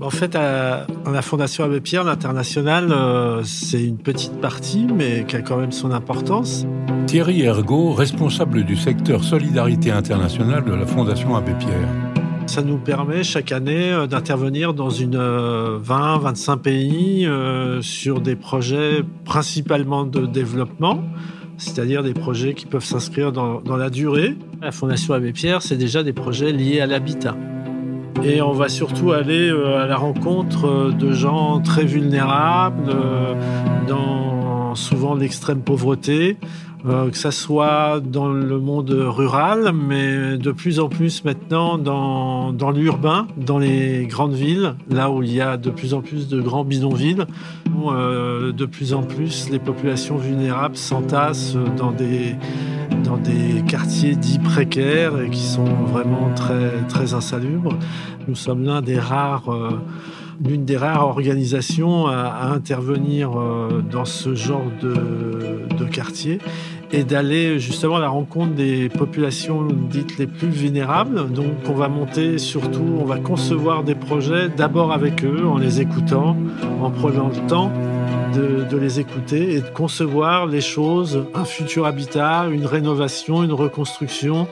En fait, à, la Fondation Abbé Pierre, l'international, euh, c'est une petite partie, mais qui a quand même son importance. Thierry Ergot, responsable du secteur Solidarité internationale de la Fondation Abbé Pierre. Ça nous permet chaque année euh, d'intervenir dans une 20-25 euh, pays sur des projets principalement de développement, c'est-à-dire des projets qui peuvent s'inscrire dans, dans la durée. La Fondation Abbé Pierre, c'est déjà des projets liés à l'habitat. Et on va surtout aller euh, à la rencontre euh, de gens très vulnérables, euh, dans souvent l'extrême pauvreté, que ça soit dans le monde rural, mais de plus en plus maintenant dans, dans l'urbain, dans les grandes villes, là où il y a de plus en plus de grands bidonvilles, où de plus en plus les populations vulnérables s'entassent dans des, dans des quartiers dits précaires et qui sont vraiment très, très insalubres. Nous sommes euh, l'une des rares organisations à, intervenir euh, dans ce genre de, de quartier et d'aller justement à la rencontre des populations dites les plus vulnérables. Donc on va monter surtout, on va concevoir des projets d'abord avec eux, en les écoutant, en prenant le temps de, les écouter et de concevoir les choses, un futur habitat, une rénovation, une reconstruction,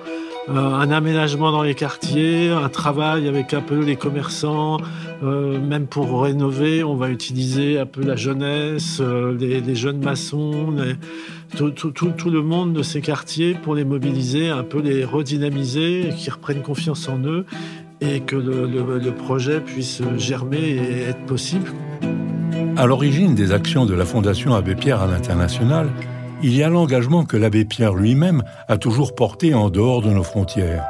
euh, un aménagement dans les quartiers, un travail avec un peu les commerçants, euh, même pour rénover, on va utiliser un peu la jeunesse, euh, les, jeunes maçons, tout, le monde de ces quartiers pour les mobiliser, un peu les redynamiser, qu'ils reprennent confiance en eux et que le projet puisse germer et être possible. À l'origine des actions de la Fondation Abbé Pierre à l'international, il y a l'engagement que l'abbé Pierre lui-même a toujours porté en dehors de nos frontières.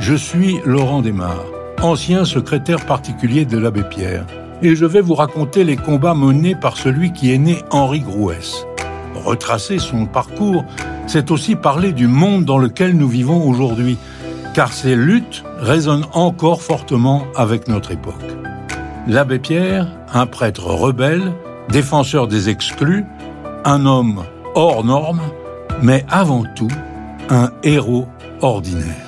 Je suis Laurent Desmar, ancien secrétaire particulier de l'abbé Pierre, et je vais vous raconter les combats menés par celui qui est né Henri Grouès. Retracer son parcours, c'est aussi parler du monde dans lequel nous vivons aujourd'hui, car ces luttes résonnent encore fortement avec notre époque. L'abbé Pierre, un prêtre rebelle, défenseur des exclus, un homme hors norme, mais avant tout un héros ordinaire.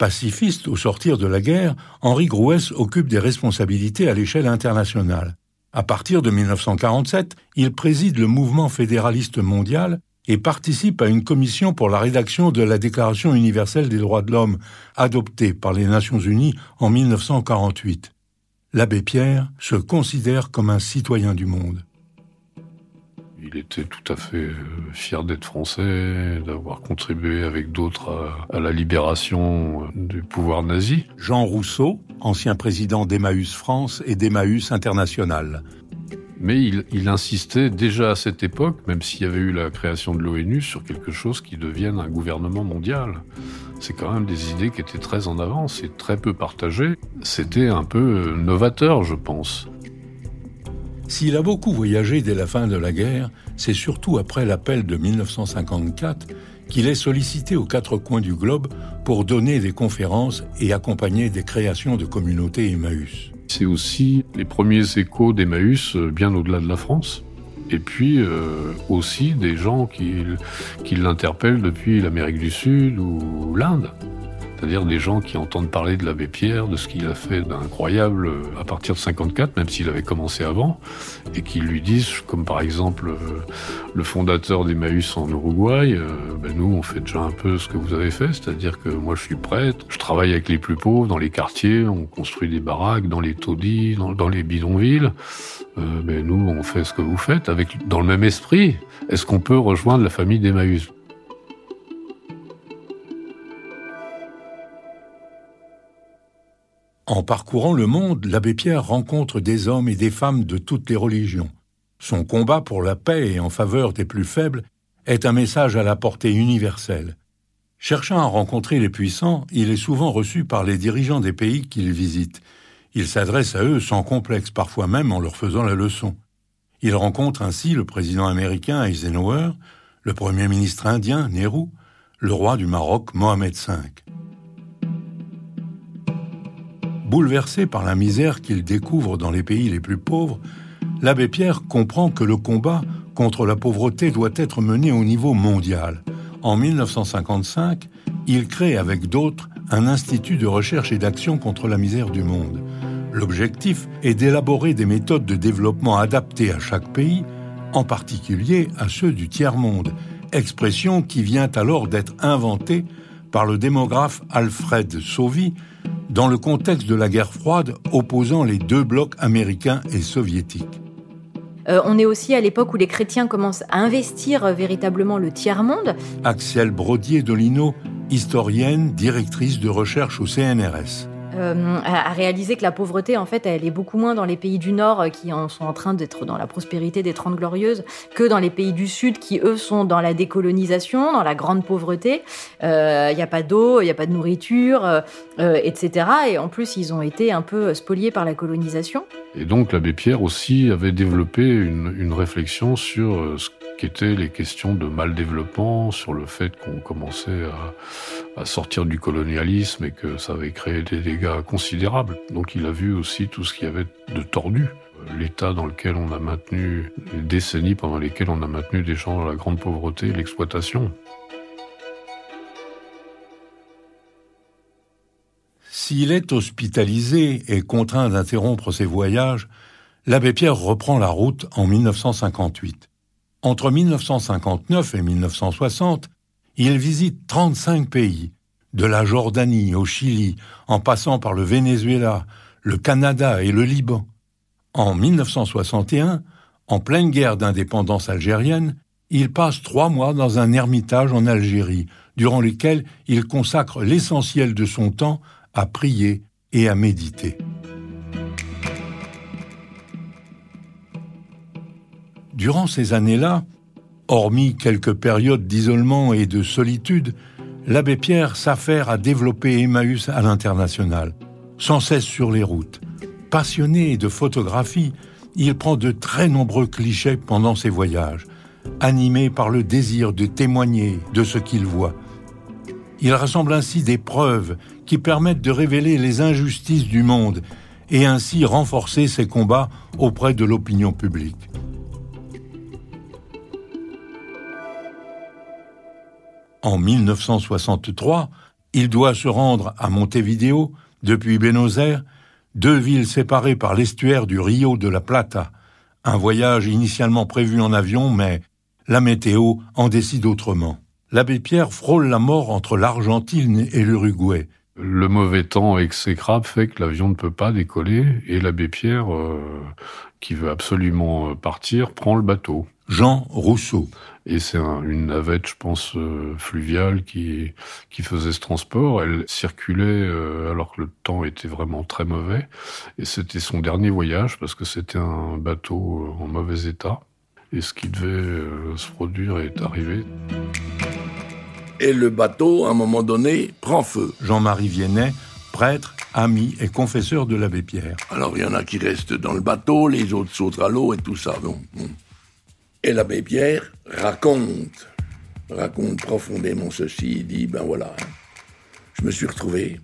Pacifiste au sortir de la guerre, Henri Grouès occupe des responsabilités à l'échelle internationale. À partir de 1947, il préside le mouvement fédéraliste mondial et participe à une commission pour la rédaction de la Déclaration universelle des droits de l'homme, adoptée par les Nations unies en 1948. L'abbé Pierre se considère comme un citoyen du monde. Il était tout à fait euh, fier d'être français, d'avoir contribué avec d'autres à, la libération euh, du pouvoir nazi. Jean Rousseau, ancien président d'Emmaüs France et d'Emmaüs International. Mais il, il, insistait déjà à cette époque, même s'il y avait eu la création de l'ONU, sur quelque chose qui devienne un gouvernement mondial. C'est quand même des idées qui étaient très en avance et très peu partagées. C'était un peu euh, novateur, je pense. S'il a beaucoup voyagé dès la fin de la guerre, c'est surtout après l'appel de 1954 qu'il est sollicité aux quatre coins du globe pour donner des conférences et accompagner des créations de communautés Emmaüs. C'est aussi les premiers échos d'Emmaüs euh, bien au-delà de la France. Et puis euh, aussi des gens qui, qui l'interpellent depuis l'Amérique du Sud ou l'Inde c'est-à-dire des gens qui entendent parler de l'abbé Pierre, de ce qu'il a fait d'incroyable euh, à partir de 54, même s'il avait commencé avant, et qui lui disent, comme par exemple euh, le fondateur d'Emmaüs en Uruguay, euh, ben nous on fait déjà un peu ce que vous avez fait, c'est-à-dire que moi je suis prêtre, je travaille avec les plus pauvres dans les quartiers, on construit des baraques dans les taudis, dans, les bidonvilles, ben nous on fait ce que vous faites, dans le même esprit. Est-ce qu'on peut rejoindre la famille d'Emmaüs? En parcourant le monde, l'abbé Pierre rencontre des hommes et des femmes de toutes les religions. Son combat pour la paix et en faveur des plus faibles est un message à la portée universelle. Cherchant à rencontrer les puissants, il est souvent reçu par les dirigeants des pays qu'il visite. Il s'adresse à eux sans complexe, parfois même en leur faisant la leçon. Il rencontre ainsi le président américain Eisenhower, le premier ministre indien Nehru, le roi du Maroc Mohamed V. Bouleversé par la misère qu'il découvre dans les pays les plus pauvres, l'abbé Pierre comprend que le combat contre la pauvreté doit être mené au niveau mondial. En 1955, il crée avec d'autres un institut de recherche et d'action contre la misère du monde. L'objectif est d'élaborer des méthodes de développement adaptées à chaque pays, en particulier à ceux du tiers-monde, expression qui vient alors d'être inventée par le démographe Alfred Sauvy dans le contexte de la guerre froide opposant les deux blocs américains et soviétiques. Euh, on est aussi à l'époque où les chrétiens commencent à investir euh, véritablement le tiers-monde. Axel Brodier-Dolino, historienne, directrice de recherche au CNRS. Euh, à, réaliser que la pauvreté, en fait, elle est beaucoup moins dans les pays du Nord euh, qui en sont en train d'être dans la prospérité des Trente Glorieuses que dans les pays du Sud qui, eux, sont dans la décolonisation, dans la grande pauvreté. Il euh, n'y a pas d'eau, il n'y a pas de nourriture, etc. Et en plus, ils ont été un peu spoliés par la colonisation. Et donc, l'abbé Pierre aussi avait développé une, une réflexion sur ce qui étaient les questions de mal développement, sur le fait qu'on commençait à, sortir du colonialisme et que ça avait créé des dégâts considérables. Donc il a vu aussi tout ce qu'il y avait de tordu. L'état dans lequel on a maintenu, les décennies pendant lesquelles on a maintenu des gens dans la grande pauvreté l'exploitation. S'il est hospitalisé et contraint d'interrompre ses voyages, l'abbé Pierre reprend la route en 1958. Entre 1959 et 1960, il visite 35 pays, de la Jordanie au Chili, en passant par le Venezuela, le Canada et le Liban. En 1961, en pleine guerre d'indépendance algérienne, il passe trois mois dans un ermitage en Algérie, durant lesquels il consacre l'essentiel de son temps à prier et à méditer. Durant ces années-là, hormis quelques périodes d'isolement et de solitude, l'abbé Pierre s'affaire à développer Emmaüs à l'international, sans cesse sur les routes. Passionné de photographie, il prend de très nombreux clichés pendant ses voyages, animé par le désir de témoigner de ce qu'il voit. Il rassemble ainsi des preuves qui permettent de révéler les injustices du monde et ainsi renforcer ses combats auprès de l'opinion publique. En 1963, il doit se rendre à Montevideo depuis Buenos Aires, deux villes séparées par l'estuaire du Rio de la Plata. Un voyage initialement prévu en avion, mais la météo en décide autrement. L'abbé Pierre frôle la mort entre l'Argentine et l'Uruguay. Le mauvais temps exécrable fait que l'avion ne peut pas décoller et l'abbé Pierre, euh, qui veut absolument partir, prend le bateau. Jean Rousseau. Et c'est une navette, je pense, euh, fluviale qui, qui faisait ce transport. Elle circulait euh, alors que le temps était vraiment très mauvais. Et c'était son dernier voyage parce que c'était un bateau euh, en mauvais état. Et ce qui devait se produire est arrivé. Et le bateau, à un moment donné, prend feu. Jean-Marie Viennet, prêtre, ami et confesseur de l'abbé Pierre. Alors il y en a qui restent dans le bateau, les autres sautent à l'eau et tout ça. Bon, et l'abbé Pierre raconte, raconte profondément ceci. Il dit, ben voilà, je me suis retrouvé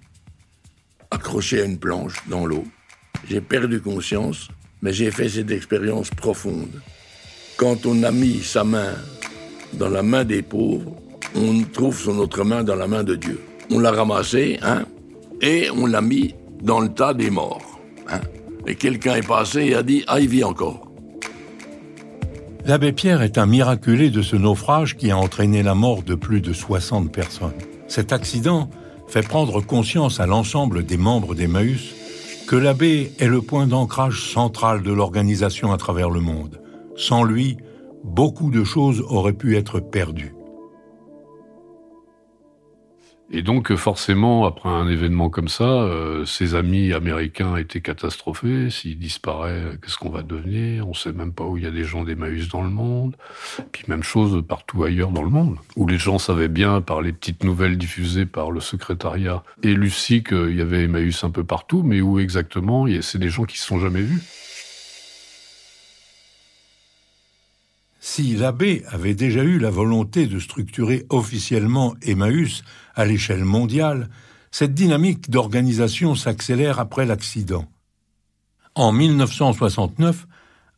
accroché à une planche dans l'eau. J'ai perdu conscience, mais j'ai fait cette expérience profonde. Quand on a mis sa main dans la main des pauvres, on trouve son autre main dans la main de Dieu. On l'a ramassé, hein, et on l'a mis dans le tas des morts. Hein. Et quelqu'un est passé et a dit, ah, il vit encore. L'abbé Pierre est un miraculé de ce naufrage qui a entraîné la mort de plus de 60 personnes. Cet accident fait prendre conscience à l'ensemble des membres d'Emmaüs que l'abbé est le point d'ancrage central de l'organisation à travers le monde. Sans lui, beaucoup de choses auraient pu être perdues. Et donc forcément, après un événement comme ça, euh, ses amis américains étaient catastrophés. S'il disparaît, qu'est-ce qu'on va devenir? On sait même pas où il y a des gens d'Emmaüs dans le monde. Puis même chose partout ailleurs dans le monde, où les gens savaient bien par les petites nouvelles diffusées par le secrétariat et Lucie qu'il y avait Emmaüs un peu partout, mais où exactement C'est des gens qui se sont jamais vus. Si l'abbé avait déjà eu la volonté de structurer officiellement Emmaüs à l'échelle mondiale, cette dynamique d'organisation s'accélère après l'accident. En 1969,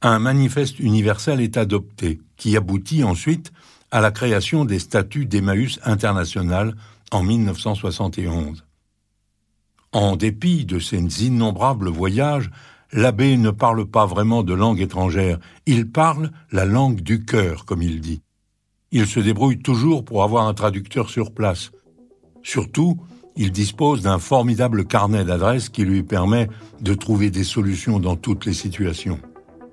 un manifeste universel est adopté, qui aboutit ensuite à la création des statuts d'Emmaüs international en 1971. En dépit de ces innombrables voyages, l'abbé ne parle pas vraiment de langue étrangère, il parle la langue du cœur, comme il dit. Il se débrouille toujours pour avoir un traducteur sur place. Surtout, il dispose d'un formidable carnet d'adresses qui lui permet de trouver des solutions dans toutes les situations.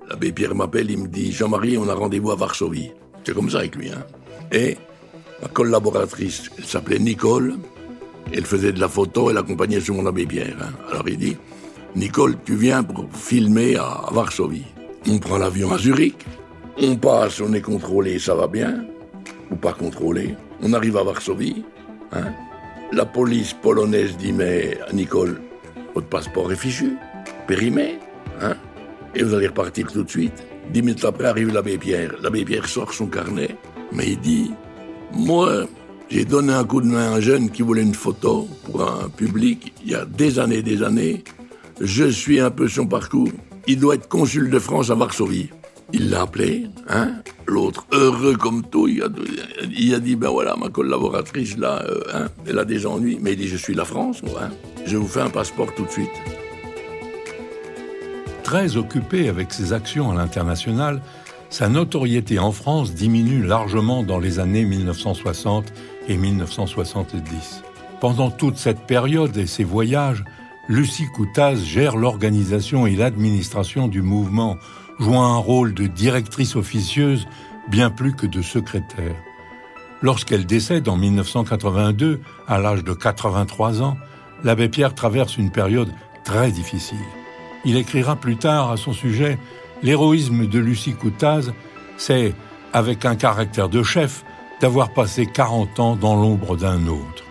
L'abbé Pierre m'appelle, il me dit Jean-Marie, on a rendez-vous à Varsovie. C'est comme ça avec lui. Hein. Et ma collaboratrice, elle s'appelait Nicole, elle faisait de la photo, elle accompagnait sur mon abbé Pierre. Hein. Alors il dit Nicole, tu viens pour filmer à Varsovie. On prend l'avion à Zurich, on passe, on est contrôlé, ça va bien, ou pas contrôlé. On arrive à Varsovie. Hein. La police polonaise dit Mais Nicole, votre passeport est fichu, périmé. Hein et vous allez repartir tout de suite. Dix minutes après arrive l'abbé Pierre. L'abbé Pierre sort son carnet, mais il dit Moi, j'ai donné un coup de main à un jeune qui voulait une photo pour un public il y a des années, des années. Je suis un peu son parcours. Il doit être consul de France à Varsovie. Il l'a appelé, hein L'autre, heureux comme tout, il a, dit, ben voilà, ma collaboratrice, là, euh, hein, elle a des ennuis. Mais il dit, je suis la France, moi, hein Je vous fais un passeport tout de suite. Très occupé avec ses actions à l'international, sa notoriété en France diminue largement dans les années 1960 et 1970. Pendant toute cette période et ses voyages, Lucie Coutaz gère l'organisation et l'administration du mouvement, jouant un rôle de directrice officieuse bien plus que de secrétaire. Lorsqu'elle décède en 1982, à l'âge de 83 ans, l'abbé Pierre traverse une période très difficile. Il écrira plus tard à son sujet L'héroïsme de Lucie Coutaz, c'est, avec un caractère de chef, d'avoir passé 40 ans dans l'ombre d'un autre.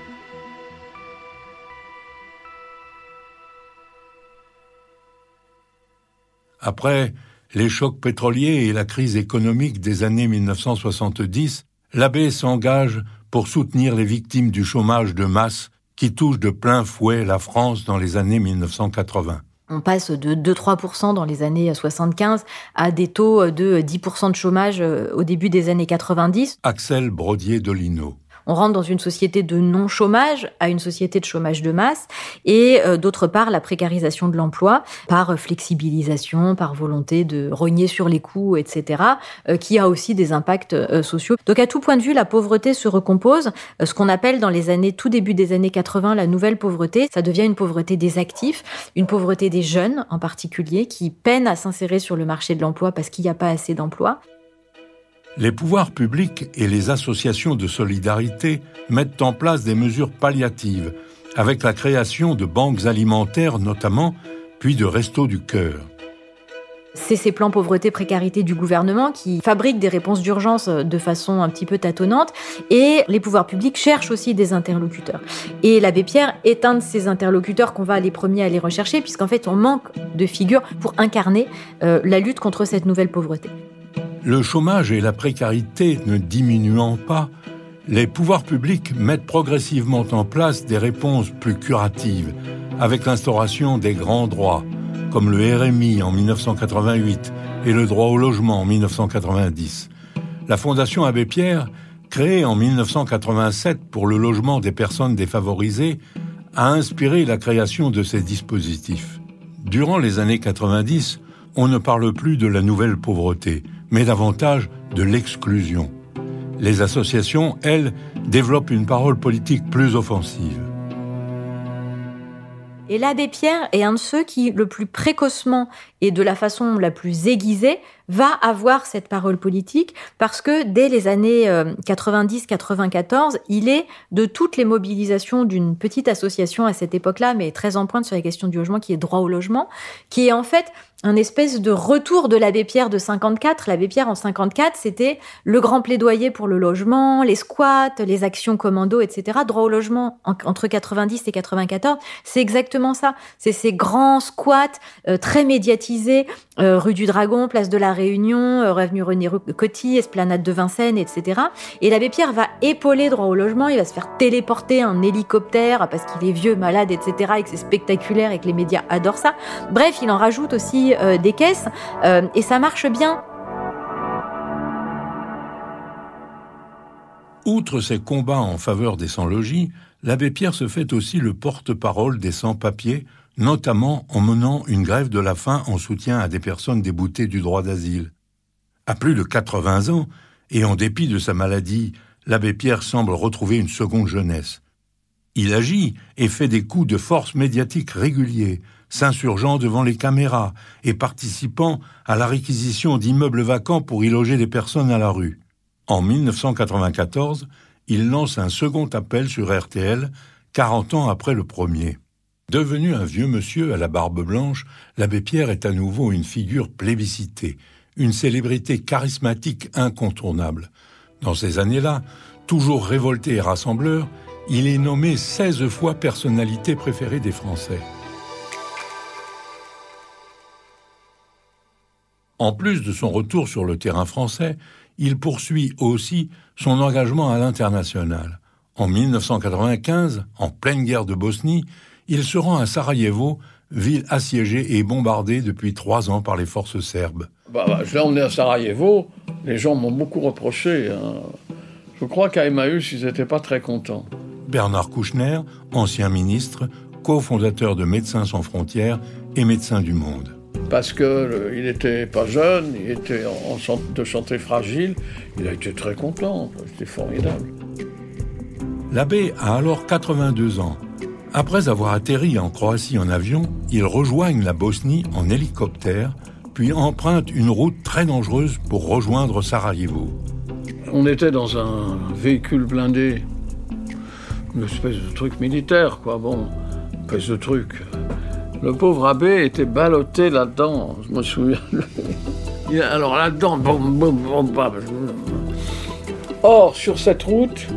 Après les chocs pétroliers et la crise économique des années 1970, l'abbé s'engage pour soutenir les victimes du chômage de masse qui touche de plein fouet la France dans les années 1980. On passe de 2-3% dans les années 75 à des taux de 10% de chômage euh, au début des années 90. Axel Brodier-Dolino. On rentre dans une société de non-chômage à une société de chômage de masse et euh, d'autre part la précarisation de l'emploi par flexibilisation, par volonté de rogner sur les coûts, etc., euh, qui a aussi des impacts euh, sociaux. Donc à tout point de vue, la pauvreté se recompose. ce qu'on appelle dans les années, tout début des années 80, la nouvelle pauvreté, ça devient une pauvreté des actifs, une pauvreté des jeunes en particulier, qui peinent à s'insérer sur le marché de l'emploi parce qu'il n'y a pas assez d'emplois. Les pouvoirs publics et les associations de solidarité mettent en place des mesures palliatives, avec la création de banques alimentaires notamment, puis de restos du cœur. C'est ces plans pauvreté, précarité du gouvernement qui fabriquent des réponses d'urgence de façon un petit peu tâtonnante et les pouvoirs publics cherchent aussi des interlocuteurs. Et l'abbé Pierre est un de ces interlocuteurs qu'on va les premiers à aller rechercher puisqu'en fait on manque de figures pour incarner euh, la lutte contre cette nouvelle pauvreté. Le chômage et la précarité ne diminuant pas, les pouvoirs publics mettent progressivement en place des réponses plus curatives, avec l'instauration des grands droits, comme le RMI en 1988 et le droit au logement en 1990. La Fondation Abbé Pierre, créée en 1987 pour le logement des personnes défavorisées, a inspiré la création de ces dispositifs. Durant les années 90, on ne parle plus de la nouvelle pauvreté, mais davantage de l'exclusion. Les associations, elles, développent une parole politique plus offensive. Et l'abbé Pierre est un de ceux qui, le plus précocement et de la façon la plus aiguisée, va avoir cette parole politique parce que dès les années 90-94, euh, il est de toutes les mobilisations d'une petite association à cette époque-là, mais très en pointe sur les questions du logement, qui est droit au logement, qui est en fait un espèce de retour de l'abbé Pierre de 54. L'abbé Pierre en 54, c'était le grand plaidoyer pour le logement, les squats, les actions commando, etc. Droit au logement entre 90 et 94, c'est exactement ça. C'est ces grands squats euh, très médiatisés, euh, rue du Dragon, place de la Réunion, euh, Rêve René Coty, Esplanade de Vincennes, etc. Et l'abbé Pierre va épauler droit au logement, il va se faire téléporter un hélicoptère parce qu'il est vieux, malade, etc. et que c'est spectaculaire et que les médias adorent ça. Bref, il en rajoute aussi euh, des caisses euh, et ça marche bien. Outre ses combats en faveur des sans-logis, l'abbé Pierre se fait aussi le porte-parole des sans-papiers, notamment en menant une grève de la faim en soutien à des personnes déboutées du droit d'asile. À plus de 80 ans, et en dépit de sa maladie, l'abbé Pierre semble retrouver une seconde jeunesse. Il agit et fait des coups de force médiatique réguliers, s'insurgeant devant les caméras et participant à la réquisition d'immeubles vacants pour y loger des personnes à la rue. En 1994, il lance un second appel sur RTL, 40 ans après le premier. Devenu un vieux monsieur à la barbe blanche, l'abbé Pierre est à nouveau une figure plébiscitée, une célébrité charismatique incontournable. Dans ces années-là, toujours révolté et rassembleur, il est nommé 16 fois personnalité préférée des Français. En plus de son retour sur le terrain français, il poursuit aussi son engagement à l'international. En 1995, en pleine guerre de Bosnie, il se rend à Sarajevo, ville assiégée et bombardée depuis trois ans par les forces serbes. Bah, bah, je l'ai emmené à Sarajevo, les gens m'ont beaucoup reproché. Hein. Je crois qu'à Emmaüs, ils n'étaient pas très contents. Bernard Kouchner, ancien ministre, cofondateur de Médecins sans frontières et Médecins du Monde parce qu'il n'était pas jeune, il était en, de santé fragile. Il a été très content, c'était formidable. L'abbé a alors 82 ans. Après avoir atterri en Croatie en avion, il rejoigne la Bosnie en hélicoptère, puis emprunte une route très dangereuse pour rejoindre Sarajevo. On était dans un véhicule blindé, une espèce de truc militaire, quoi. Bon, une espèce de truc. Le pauvre abbé était ballotté là-dedans, je me souviens. Alors là-dedans, boum, boum, boum, Or, sur cette route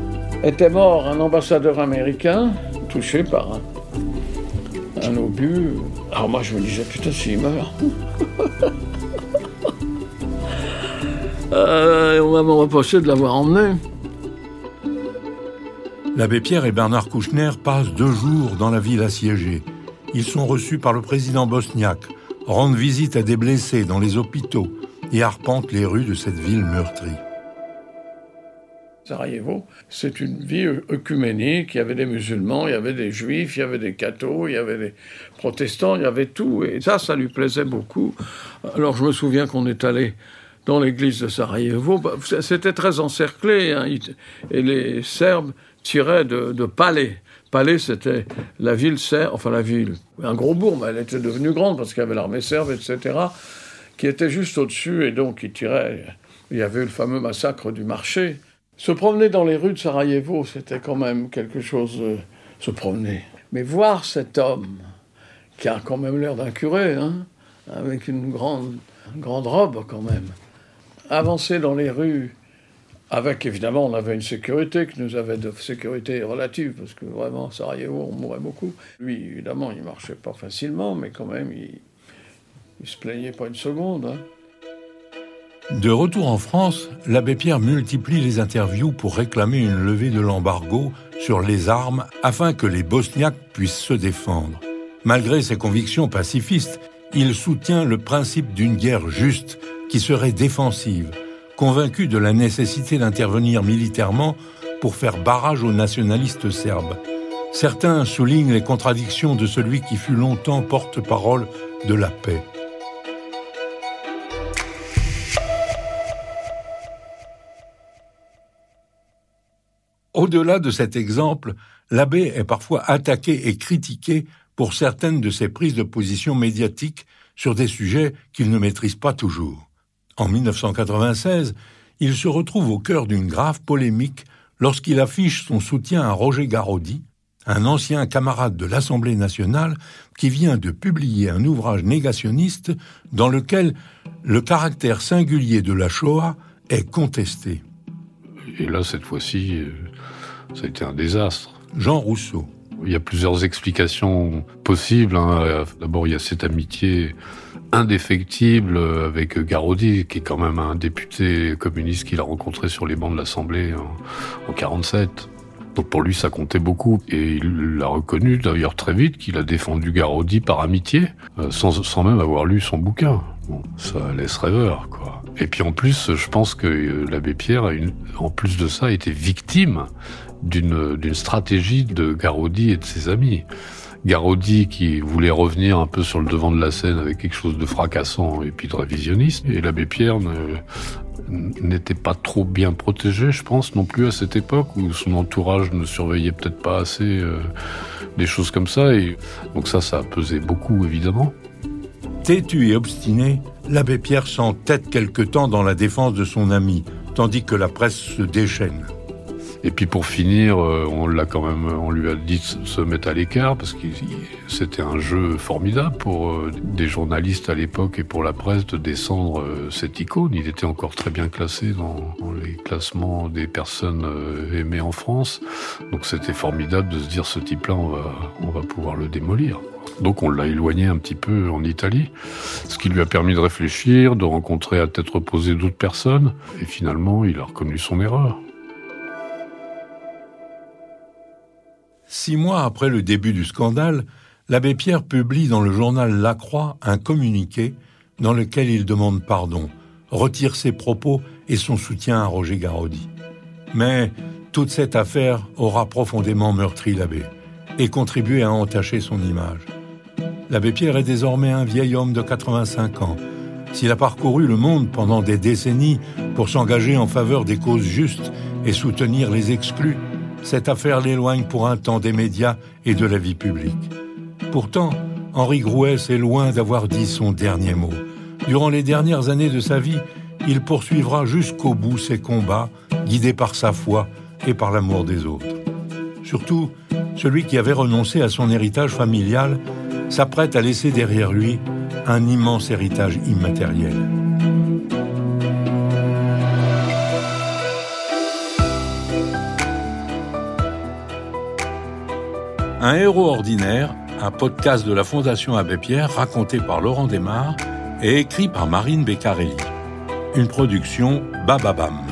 était mort un ambassadeur américain touché par un, obus. Alors moi, je me disais, putain, s'il meurt. euh, on m'a reproché de l'avoir emmené. L'abbé Pierre et Bernard Kouchner passent deux jours dans la ville assiégée ils sont reçus par le président bosniaque, rendent visite à des blessés dans les hôpitaux et arpentent les rues de cette ville meurtrie. Sarajevo, c'est une ville œcuménique. Il y avait des musulmans, il y avait des juifs, il y avait des cathos, il y avait des protestants, il y avait tout. Et ça, ça lui plaisait beaucoup. Alors je me souviens qu'on est allé dans l'église de Sarajevo. Bah, c'était très encerclé. Hein. Et les Serbes tiraient de, de palais. Palais, c'était la ville serbe, enfin la ville, un gros bourg, mais elle était devenue grande parce qu'il y avait l'armée serbe, etc., qui était juste au-dessus et donc il tirait. Il y avait eu le fameux massacre du marché. Se promener dans les rues de Sarajevo, c'était quand même quelque chose. se promener. Mais voir cet homme, qui a quand même l'air d'un curé, hein, avec une grande, une grande robe quand même, avancer dans les rues avec évidemment, on avait une sécurité qui nous avait de sécurité relative, parce que vraiment, Sarajevo, on mourait beaucoup. Lui, évidemment, il marchait pas facilement, mais quand même, il, il se plaignait pas une seconde. Hein. De retour en France, l'abbé Pierre multiplie les interviews pour réclamer une levée de l'embargo sur les armes afin que les Bosniaques puissent se défendre. Malgré ses convictions pacifistes, il soutient le principe d'une guerre juste qui serait défensive convaincu de la nécessité d'intervenir militairement pour faire barrage aux nationalistes serbes. Certains soulignent les contradictions de celui qui fut longtemps porte-parole de la paix. Au-delà de cet exemple, l'abbé est parfois attaqué et critiqué pour certaines de ses prises de position médiatiques sur des sujets qu'il ne maîtrise pas toujours. En 1996, il se retrouve au cœur d'une grave polémique lorsqu'il affiche son soutien à Roger Garaudy, un ancien camarade de l'Assemblée nationale qui vient de publier un ouvrage négationniste dans lequel le caractère singulier de la Shoah est contesté. Et là, cette fois-ci, euh, ça a été un désastre. Jean Rousseau. Il y a plusieurs explications possibles. Hein. D'abord, il y a cette amitié indéfectible avec Garodi, qui est quand même un député communiste qu'il a rencontré sur les bancs de l'Assemblée en, en 47. Donc pour lui, ça comptait beaucoup. Et il a reconnu d'ailleurs très vite qu'il a défendu Garodi par amitié, euh, sans, même avoir lu son bouquin. Ça laisse rêveur, quoi. Et puis en plus, je pense que l'abbé Pierre, en plus de ça, était victime d'une stratégie de Garodi et de ses amis. Garodi qui voulait revenir un peu sur le devant de la scène avec quelque chose de fracassant et puis de révisionniste. Et l'abbé Pierre n'était pas trop bien protégé, je pense, non plus à cette époque où son entourage ne surveillait peut-être pas assez euh, des choses comme ça. Et donc ça, ça a pesé beaucoup, évidemment. Têtu et obstiné, l'abbé Pierre s'entête quelque temps dans la défense de son ami, tandis que la presse se déchaîne. Et puis pour finir, euh, on l'a quand même, on lui a dit de se mettre à l'écart parce que c'était un jeu formidable pour euh, des journalistes à l'époque et pour la presse de descendre euh, cette icône. Il était encore très bien classé dans, les classements des personnes aimées en France. Donc c'était formidable de se dire ce type-là, on va, on va pouvoir le démolir. Donc on l'a éloigné un petit peu en Italie, ce qui lui a permis de réfléchir, de rencontrer à tête reposée d'autres personnes, et finalement il a reconnu son erreur. Six mois après le début du scandale, l'abbé Pierre publie dans le journal La Croix un communiqué dans lequel il demande pardon, retire ses propos et son soutien à Roger Garaudy. Mais toute cette affaire aura profondément meurtri l'abbé et contribué à entacher son image. L'abbé Pierre est désormais un vieil homme de 85 ans. S'il a parcouru le monde pendant des décennies pour s'engager en faveur des causes justes et soutenir les exclus, cette affaire l'éloigne pour un temps des médias et de la vie publique. Pourtant, Henri Grouès est loin d'avoir dit son dernier mot. Durant les dernières années de sa vie, il poursuivra jusqu'au bout ses combats, guidé par sa foi et par l'amour des autres. Surtout, celui qui avait renoncé à son héritage familial s'apprête à laisser derrière lui un immense héritage immatériel. Un héros ordinaire, un podcast de la Fondation Abbé Pierre raconté par Laurent Desmar et écrit par Marine Beccarelli. Une production Bababam.